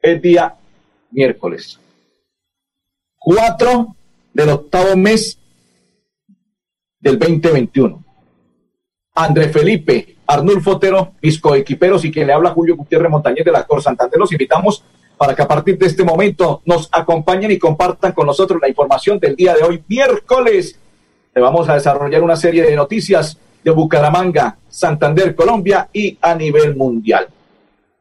es día miércoles. 4 del octavo mes del 2021. André Felipe, Arnulfo Otero, mis coequiperos y quien le habla Julio Gutiérrez Montañez de la Cor Santander, los invitamos para que a partir de este momento nos acompañen y compartan con nosotros la información del día de hoy, miércoles. Le vamos a desarrollar una serie de noticias de Bucaramanga, Santander, Colombia y a nivel mundial.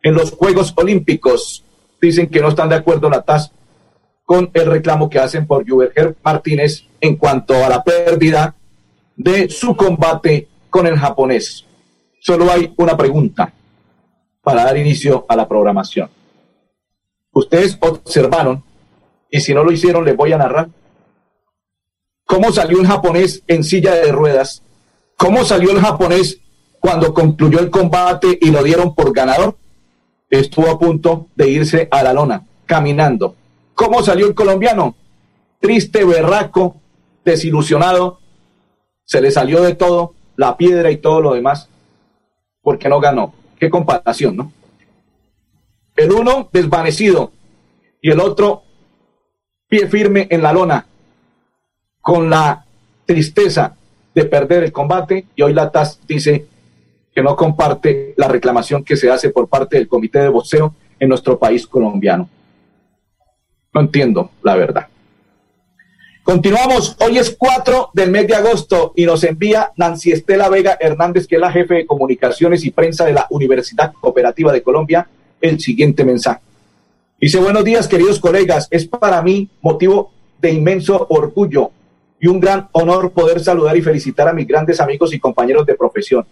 En los Juegos Olímpicos dicen que no están de acuerdo la TAS con el reclamo que hacen por Juberger Martínez en cuanto a la pérdida de su combate con el japonés. Solo hay una pregunta para dar inicio a la programación. Ustedes observaron, y si no lo hicieron, les voy a narrar, cómo salió un japonés en silla de ruedas, cómo salió el japonés cuando concluyó el combate y lo dieron por ganador. Estuvo a punto de irse a la lona, caminando. ¿Cómo salió el colombiano? Triste, berraco, desilusionado. Se le salió de todo, la piedra y todo lo demás, porque no ganó. Qué comparación, ¿no? El uno desvanecido y el otro pie firme en la lona, con la tristeza de perder el combate y hoy la TAS dice que no comparte la reclamación que se hace por parte del Comité de Boxeo en nuestro país colombiano. No entiendo la verdad. Continuamos. Hoy es 4 del mes de agosto y nos envía Nancy Estela Vega Hernández, que es la jefe de comunicaciones y prensa de la Universidad Cooperativa de Colombia, el siguiente mensaje. Dice, buenos días, queridos colegas. Es para mí motivo de inmenso orgullo y un gran honor poder saludar y felicitar a mis grandes amigos y compañeros de profesión.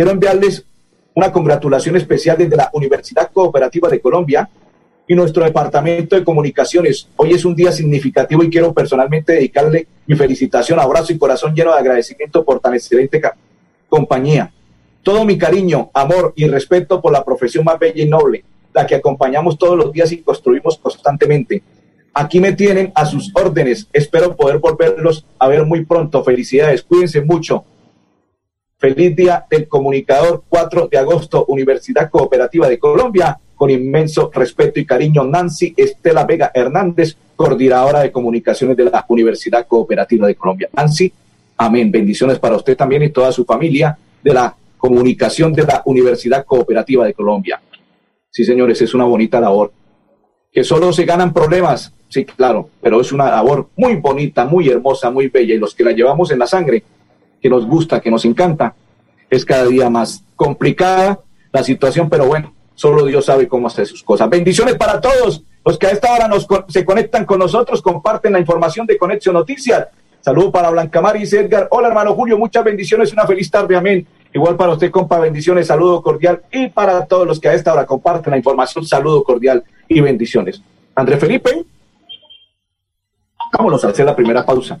Quiero enviarles una congratulación especial desde la Universidad Cooperativa de Colombia y nuestro Departamento de Comunicaciones. Hoy es un día significativo y quiero personalmente dedicarle mi felicitación, abrazo y corazón lleno de agradecimiento por tan excelente compañía. Todo mi cariño, amor y respeto por la profesión más bella y noble, la que acompañamos todos los días y construimos constantemente. Aquí me tienen a sus órdenes. Espero poder volverlos a ver muy pronto. Felicidades. Cuídense mucho. Feliz día del comunicador 4 de agosto, Universidad Cooperativa de Colombia con inmenso respeto y cariño, Nancy Estela Vega Hernández, coordinadora de comunicaciones de la Universidad Cooperativa de Colombia. Nancy, amén. Bendiciones para usted también y toda su familia de la comunicación de la Universidad Cooperativa de Colombia. Sí, señores, es una bonita labor. Que solo se ganan problemas, sí, claro, pero es una labor muy bonita, muy hermosa, muy bella y los que la llevamos en la sangre, que nos gusta, que nos encanta, es cada día más complicada la situación, pero bueno, Solo Dios sabe cómo hacer sus cosas. Bendiciones para todos los que a esta hora nos, se conectan con nosotros, comparten la información de Conexión Noticias. Saludo para Blanca Maris Edgar. Hola, hermano Julio, muchas bendiciones, una feliz tarde, amén. Igual para usted, compa, bendiciones, saludo cordial. Y para todos los que a esta hora comparten la información, saludo cordial y bendiciones. André Felipe, vámonos a hacer la primera pausa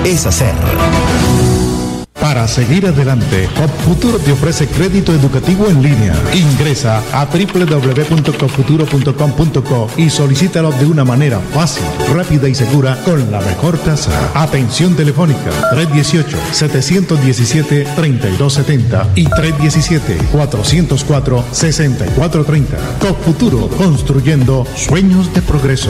es hacer. Para seguir adelante, Copfuturo te ofrece crédito educativo en línea. Ingresa a www.copfuturo.com.co y solicítalo de una manera fácil, rápida y segura con la mejor tasa. Atención telefónica 318-717-3270 y 317-404-6430. Copfuturo, construyendo sueños de progreso.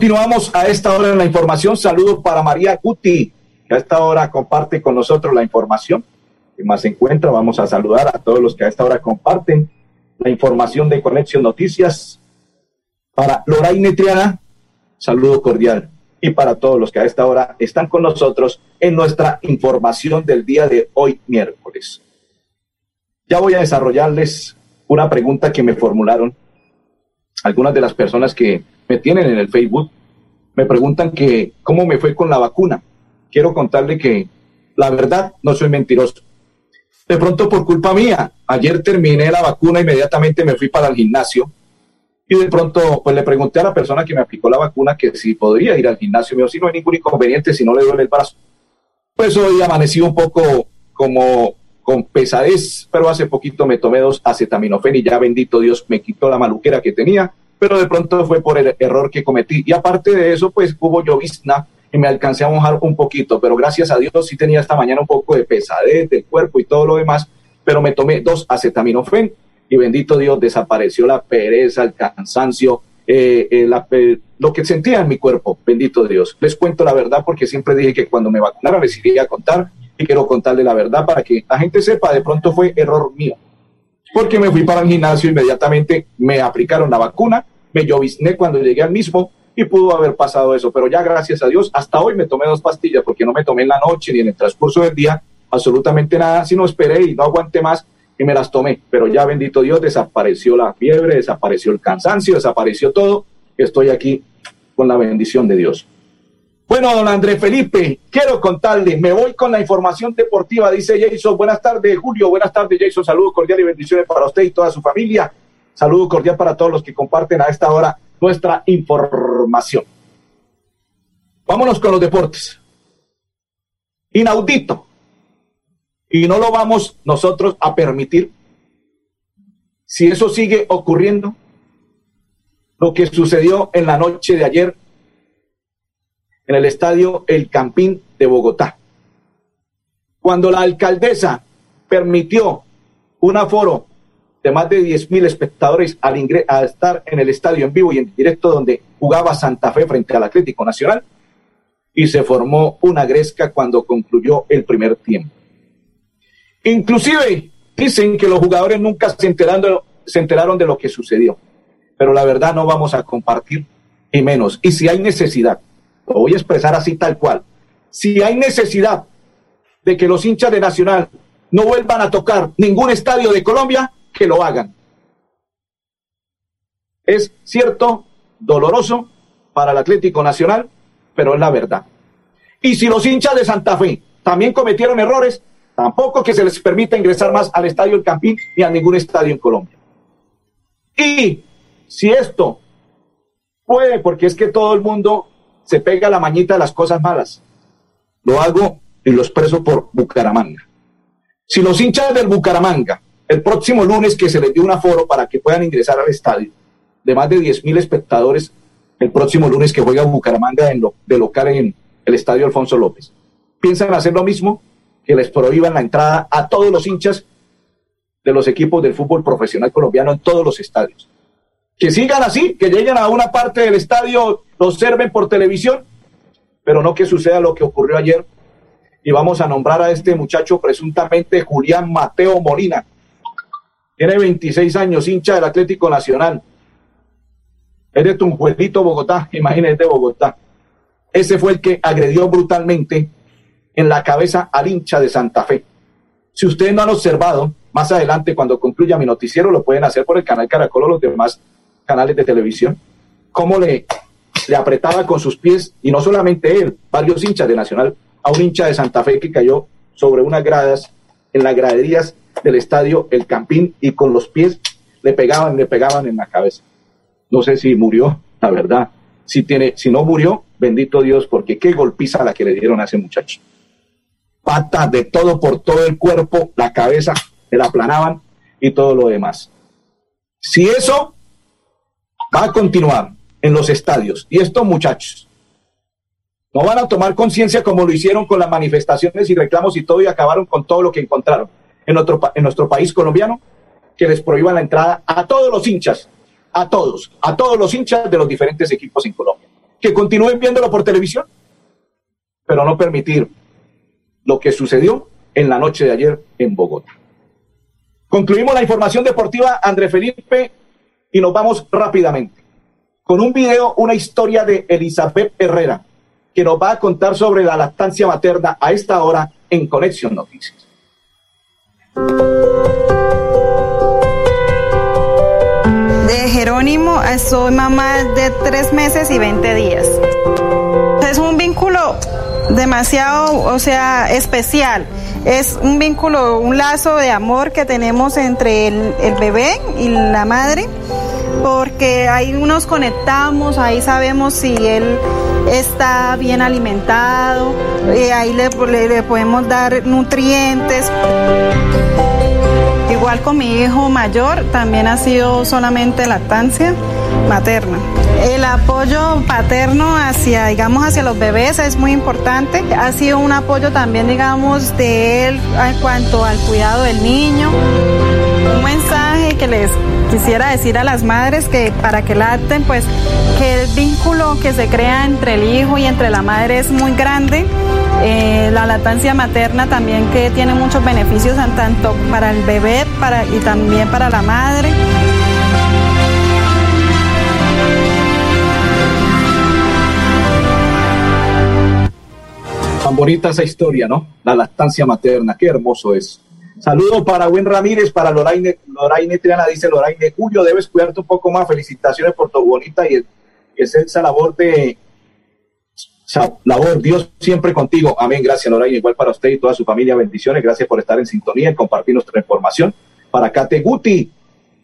Continuamos a esta hora en la información. Saludos para María Guti, que a esta hora comparte con nosotros la información. Que más se encuentra, vamos a saludar a todos los que a esta hora comparten la información de Conexión Noticias. Para Loraine Triana, saludo cordial. Y para todos los que a esta hora están con nosotros en nuestra información del día de hoy, miércoles. Ya voy a desarrollarles una pregunta que me formularon algunas de las personas que me tienen en el Facebook. Me preguntan que cómo me fue con la vacuna. Quiero contarle que la verdad no soy mentiroso. De pronto por culpa mía, ayer terminé la vacuna, inmediatamente me fui para el gimnasio y de pronto pues le pregunté a la persona que me aplicó la vacuna que si podría ir al gimnasio. Me dijo, si no hay ningún inconveniente, si no le duele el brazo. Pues hoy amanecí un poco como con pesadez, pero hace poquito me tomé dos acetaminofén y ya bendito Dios me quitó la maluquera que tenía, pero de pronto fue por el error que cometí. Y aparte de eso, pues hubo llovizna y me alcancé a mojar un poquito, pero gracias a Dios sí tenía esta mañana un poco de pesadez del cuerpo y todo lo demás, pero me tomé dos acetaminofén y bendito Dios desapareció la pereza, el cansancio, eh, eh, lo que sentía en mi cuerpo, bendito Dios. Les cuento la verdad porque siempre dije que cuando me vacunara les iría a contar quiero contarle la verdad para que la gente sepa, de pronto fue error mío. Porque me fui para el gimnasio, inmediatamente me aplicaron la vacuna, me llovizné cuando llegué al mismo y pudo haber pasado eso. Pero ya gracias a Dios, hasta hoy me tomé dos pastillas porque no me tomé en la noche ni en el transcurso del día absolutamente nada, sino esperé y no aguanté más y me las tomé. Pero ya bendito Dios, desapareció la fiebre, desapareció el cansancio, desapareció todo. Estoy aquí con la bendición de Dios. Bueno, don Andrés Felipe, quiero contarle, me voy con la información deportiva, dice Jason. Buenas tardes, Julio. Buenas tardes, Jason. Saludos cordiales y bendiciones para usted y toda su familia. Saludos cordial para todos los que comparten a esta hora nuestra información. Vámonos con los deportes. Inaudito. Y no lo vamos nosotros a permitir. Si eso sigue ocurriendo, lo que sucedió en la noche de ayer en el estadio El Campín de Bogotá. Cuando la alcaldesa permitió un aforo de más de 10 mil espectadores al estar en el estadio en vivo y en directo donde jugaba Santa Fe frente al Atlético Nacional, y se formó una gresca cuando concluyó el primer tiempo. Inclusive dicen que los jugadores nunca se se enteraron de lo que sucedió, pero la verdad no vamos a compartir y menos. Y si hay necesidad lo voy a expresar así tal cual. Si hay necesidad de que los hinchas de Nacional no vuelvan a tocar ningún estadio de Colombia, que lo hagan. Es cierto, doloroso para el Atlético Nacional, pero es la verdad. Y si los hinchas de Santa Fe también cometieron errores, tampoco que se les permita ingresar más al estadio El Campín ni a ningún estadio en Colombia. Y si esto puede, porque es que todo el mundo se pega la mañita de las cosas malas, lo hago y lo expreso por Bucaramanga. Si los hinchas del Bucaramanga, el próximo lunes que se les dio un aforo para que puedan ingresar al estadio, de más de 10 mil espectadores, el próximo lunes que juega Bucaramanga en lo, de local en el estadio Alfonso López, piensan hacer lo mismo, que les prohíban la entrada a todos los hinchas de los equipos del fútbol profesional colombiano en todos los estadios. Que sigan así, que lleguen a una parte del estadio, lo observen por televisión, pero no que suceda lo que ocurrió ayer. Y vamos a nombrar a este muchacho presuntamente Julián Mateo Molina. Tiene 26 años, hincha del Atlético Nacional. Es de Tunjuelito, Bogotá, imagínate Bogotá. Ese fue el que agredió brutalmente en la cabeza al hincha de Santa Fe. Si ustedes no han observado, más adelante, cuando concluya mi noticiero, lo pueden hacer por el canal Caracol o los demás canales de televisión. Cómo le, le apretaba con sus pies, y no solamente él, varios hinchas de Nacional, a un hincha de Santa Fe que cayó sobre unas gradas, en las graderías del estadio El Campín, y con los pies le pegaban, le pegaban en la cabeza. No sé si murió, la verdad. Si, tiene, si no murió, bendito Dios, porque qué golpiza la que le dieron a ese muchacho. Patas de todo por todo el cuerpo, la cabeza, se la aplanaban y todo lo demás. Si eso va a continuar en los estadios. Y estos muchachos no van a tomar conciencia como lo hicieron con las manifestaciones y reclamos y todo y acabaron con todo lo que encontraron en, en nuestro país colombiano, que les prohíban la entrada a todos los hinchas, a todos, a todos los hinchas de los diferentes equipos en Colombia, que continúen viéndolo por televisión, pero no permitir lo que sucedió en la noche de ayer en Bogotá. Concluimos la información deportiva, André Felipe, y nos vamos rápidamente con un video, una historia de Elizabeth Herrera, que nos va a contar sobre la lactancia materna a esta hora en Conexión Noticias. De Jerónimo, soy mamá de tres meses y 20 días. Es un vínculo demasiado, o sea, especial es un vínculo, un lazo de amor que tenemos entre el, bebé y la madre, porque ahí nos conectamos, ahí sabemos si él está bien alimentado, ahí le, le podemos dar nutrientes. Igual con mi hijo mayor, también ha sido solamente lactancia materna. El apoyo paterno hacia, digamos, hacia los bebés es muy importante. Ha sido un apoyo también, digamos, de él en cuanto al cuidado del niño. Un mensaje que les quisiera decir a las madres que para que lacten, pues que el vínculo que se crea entre el hijo y entre la madre es muy grande. Eh, la lactancia materna también que tiene muchos beneficios tanto para el bebé para, y también para la madre. bonita esa historia, ¿no? La lactancia materna, qué hermoso es. Saludo para Buen Ramírez, para Loraine, Loraine Triana, dice Loraine, Julio, debes cuidarte un poco más, felicitaciones por tu bonita y, es esa labor de, labor, Dios siempre contigo, amén, gracias Loraine, igual para usted y toda su familia, bendiciones, gracias por estar en sintonía y compartir nuestra información. Para Kate Guti,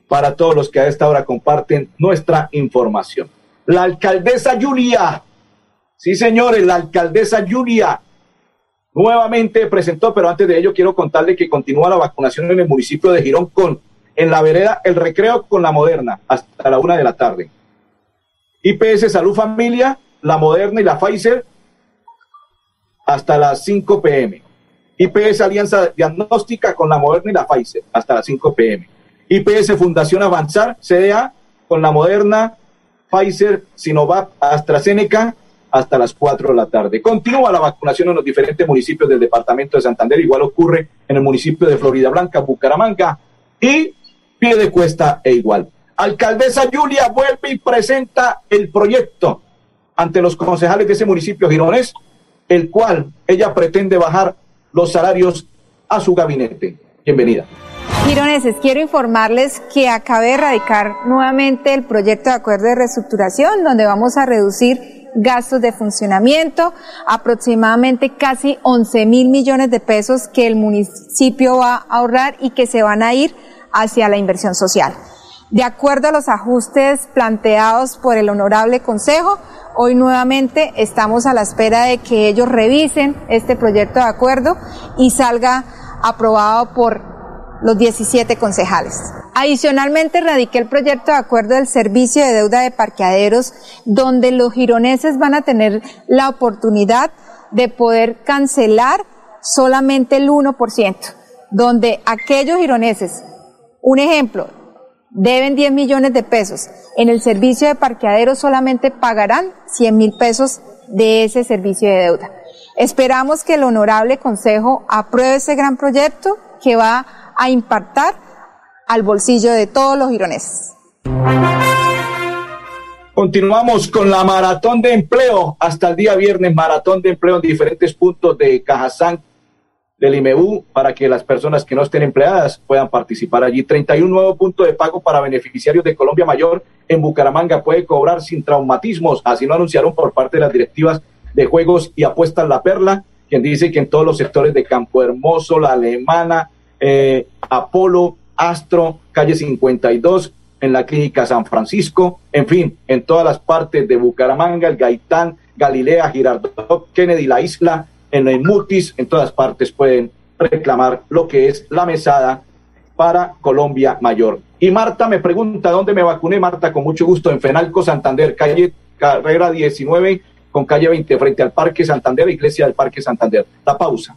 para todos los que a esta hora comparten nuestra información. La alcaldesa Julia, sí señores, la alcaldesa Julia nuevamente presentó, pero antes de ello quiero contarle que continúa la vacunación en el municipio de Girón con, en la vereda El Recreo con la Moderna hasta la una de la tarde. IPS Salud Familia, la Moderna y la Pfizer hasta las 5 pm. IPS Alianza Diagnóstica con la Moderna y la Pfizer hasta las 5 pm. IPS Fundación Avanzar, CDA, con la Moderna, Pfizer, Sinovac, AstraZeneca hasta las 4 de la tarde. Continúa la vacunación en los diferentes municipios del departamento de Santander, igual ocurre en el municipio de Florida Blanca, Bucaramanga y Pie de Cuesta e igual. Alcaldesa Julia vuelve y presenta el proyecto ante los concejales de ese municipio gironés, el cual ella pretende bajar los salarios a su gabinete. Bienvenida. Gironeses, quiero informarles que acabé de radicar nuevamente el proyecto de acuerdo de reestructuración, donde vamos a reducir gastos de funcionamiento, aproximadamente casi 11 mil millones de pesos que el municipio va a ahorrar y que se van a ir hacia la inversión social. De acuerdo a los ajustes planteados por el Honorable Consejo, hoy nuevamente estamos a la espera de que ellos revisen este proyecto de acuerdo y salga aprobado por los 17 concejales. Adicionalmente, radiqué el proyecto de acuerdo del servicio de deuda de parqueaderos, donde los gironeses van a tener la oportunidad de poder cancelar solamente el 1%, donde aquellos gironeses, un ejemplo, deben 10 millones de pesos. En el servicio de parqueaderos solamente pagarán 100 mil pesos de ese servicio de deuda. Esperamos que el honorable Consejo apruebe ese gran proyecto que va a impactar al bolsillo de todos los gironeses. Continuamos con la maratón de empleo hasta el día viernes, maratón de empleo en diferentes puntos de Cajazán, del IMEU para que las personas que no estén empleadas puedan participar allí. 31 nuevo punto de pago para beneficiarios de Colombia Mayor en Bucaramanga puede cobrar sin traumatismos. Así lo anunciaron por parte de las directivas de Juegos y Apuestas La Perla, quien dice que en todos los sectores de Campo Hermoso, La Alemana, eh, Apolo, Astro, calle 52, en la clínica San Francisco, en fin, en todas las partes de Bucaramanga, el Gaitán, Galilea, Girardot, Kennedy, la isla, en el Mutis, en todas partes pueden reclamar lo que es la mesada para Colombia Mayor. Y Marta me pregunta, ¿dónde me vacuné? Marta, con mucho gusto, en Fenalco, Santander, calle Carrera 19, con calle 20, frente al Parque Santander, Iglesia del Parque Santander. La pausa.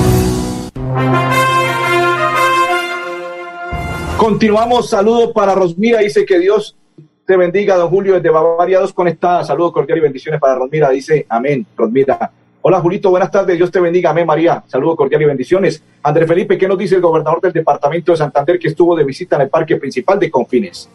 Continuamos, saludo para Rosmira, dice que Dios te bendiga, don Julio, desde Bavaria 2 conectada, saludo cordial y bendiciones para Rosmira, dice amén, Rosmira. Hola Julito, buenas tardes, Dios te bendiga, amén María, saludo cordial y bendiciones. André Felipe, ¿qué nos dice el gobernador del departamento de Santander que estuvo de visita en el parque principal de Confines?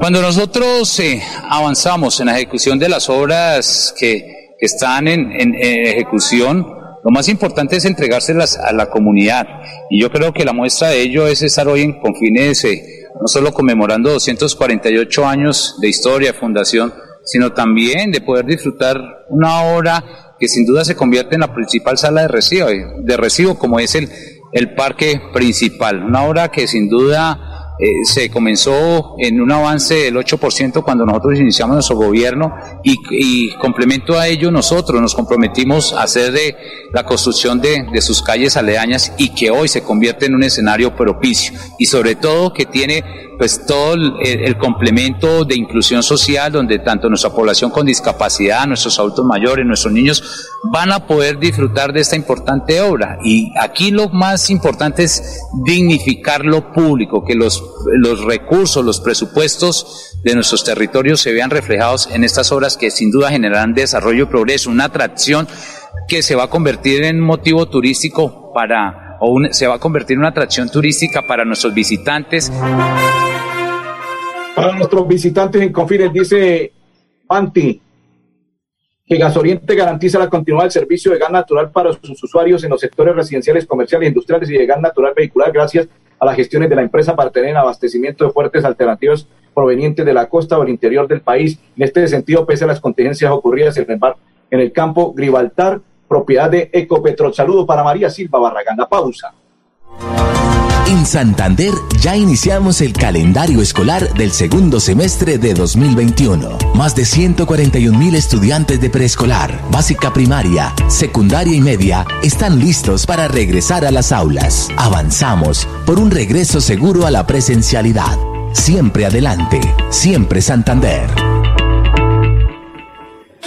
Cuando nosotros eh, avanzamos en la ejecución de las obras que, están en ejecución, lo más importante es entregárselas a la comunidad. Y yo creo que la muestra de ello es estar hoy en Confines, eh, no solo conmemorando 248 años de historia, fundación, sino también de poder disfrutar una obra que sin duda se convierte en la principal sala de recibo, de recibo como es el, el parque principal. Una obra que sin duda eh, se comenzó en un avance del 8% cuando nosotros iniciamos nuestro gobierno y, y, complemento a ello nosotros nos comprometimos a hacer de la construcción de, de, sus calles aledañas y que hoy se convierte en un escenario propicio y sobre todo que tiene pues todo el, complemento de inclusión social donde tanto nuestra población con discapacidad, nuestros adultos mayores, nuestros niños van a poder disfrutar de esta importante obra. Y aquí lo más importante es dignificar lo público, que los, los recursos, los presupuestos de nuestros territorios se vean reflejados en estas obras que sin duda generarán desarrollo y progreso, una atracción que se va a convertir en motivo turístico para, o se va a convertir en una atracción turística para nuestros visitantes. Para nuestros visitantes en Confines, dice Anti, que Gasoriente garantiza la continuidad del servicio de gas natural para sus usuarios en los sectores residenciales, comerciales, industriales y de gas natural vehicular gracias a las gestiones de la empresa para tener abastecimiento de fuertes alternativas provenientes de la costa o el interior del país. En este sentido, pese a las contingencias ocurridas en el, en el campo Gribaltar, propiedad de Ecopetrol. Saludo para María Silva Barragán. La pausa. En Santander ya iniciamos el calendario escolar del segundo semestre de 2021. Más de 141 mil estudiantes de preescolar, básica primaria, secundaria y media están listos para regresar a las aulas. Avanzamos por un regreso seguro a la presencialidad. Siempre adelante, siempre Santander.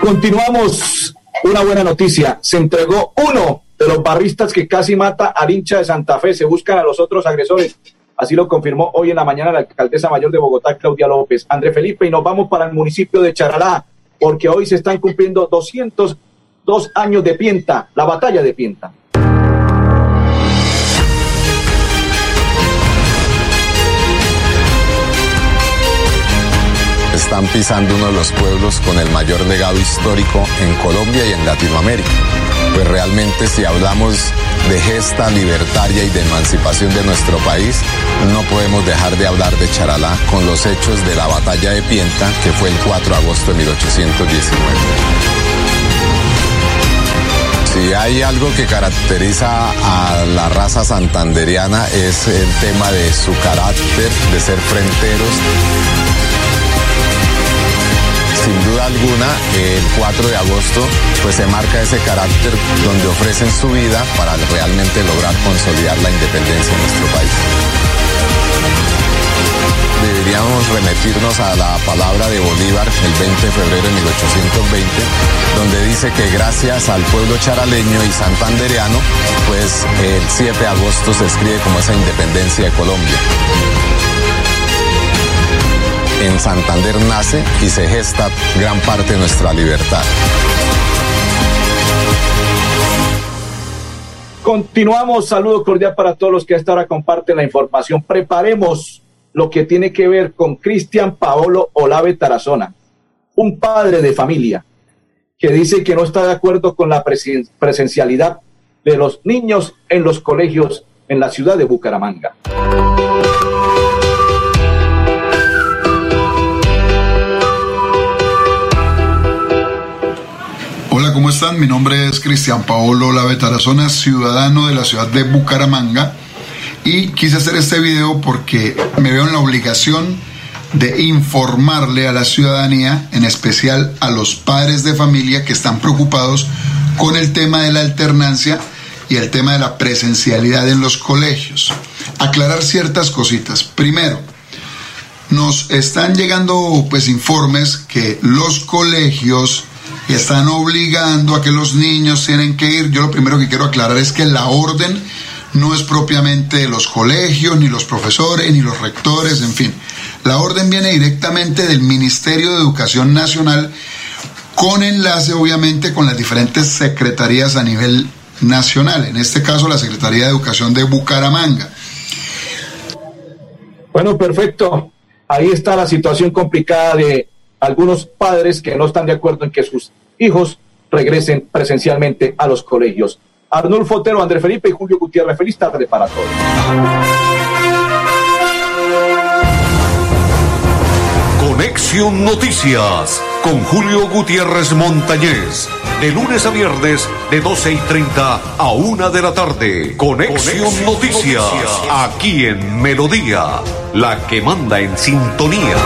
Continuamos. Una buena noticia. Se entregó uno de los barristas que casi mata al hincha de Santa Fe. Se buscan a los otros agresores. Así lo confirmó hoy en la mañana la alcaldesa mayor de Bogotá, Claudia López. André Felipe, y nos vamos para el municipio de Charalá, porque hoy se están cumpliendo 202 años de Pienta, la batalla de Pienta. Están pisando uno de los pueblos con el mayor legado histórico en Colombia y en Latinoamérica. Pues realmente si hablamos de gesta libertaria y de emancipación de nuestro país, no podemos dejar de hablar de Charalá con los hechos de la batalla de Pienta, que fue el 4 de agosto de 1819. Si hay algo que caracteriza a la raza santanderiana es el tema de su carácter, de ser fronteros, sin duda alguna, el 4 de agosto pues se marca ese carácter donde ofrecen su vida para realmente lograr consolidar la independencia en nuestro país. Deberíamos remitirnos a la palabra de Bolívar el 20 de febrero de 1820, donde dice que gracias al pueblo charaleño y santandereano, pues el 7 de agosto se escribe como esa independencia de Colombia en Santander nace y se gesta gran parte de nuestra libertad. Continuamos, saludo cordial para todos los que hasta ahora comparten la información. Preparemos lo que tiene que ver con Cristian Paolo Olave Tarazona, un padre de familia que dice que no está de acuerdo con la presencialidad de los niños en los colegios en la ciudad de Bucaramanga. Están? Mi nombre es Cristian Paolo Lavetarazona, ciudadano de la ciudad de Bucaramanga y quise hacer este video porque me veo en la obligación de informarle a la ciudadanía, en especial a los padres de familia que están preocupados con el tema de la alternancia y el tema de la presencialidad en los colegios. Aclarar ciertas cositas. Primero, nos están llegando pues informes que los colegios están obligando a que los niños tienen que ir. Yo lo primero que quiero aclarar es que la orden no es propiamente de los colegios, ni los profesores, ni los rectores, en fin. La orden viene directamente del Ministerio de Educación Nacional con enlace obviamente con las diferentes secretarías a nivel nacional, en este caso la Secretaría de Educación de Bucaramanga. Bueno, perfecto. Ahí está la situación complicada de algunos padres que no están de acuerdo en que sus hijos regresen presencialmente a los colegios. Arnulfo Otero, André Felipe y Julio Gutiérrez, feliz tarde para todos. Conexión Noticias con Julio Gutiérrez Montañez. De lunes a viernes, de 12 y 30 a 1 de la tarde. Conexión, Noticias, aquí en Melodía, la que manda en sintonía.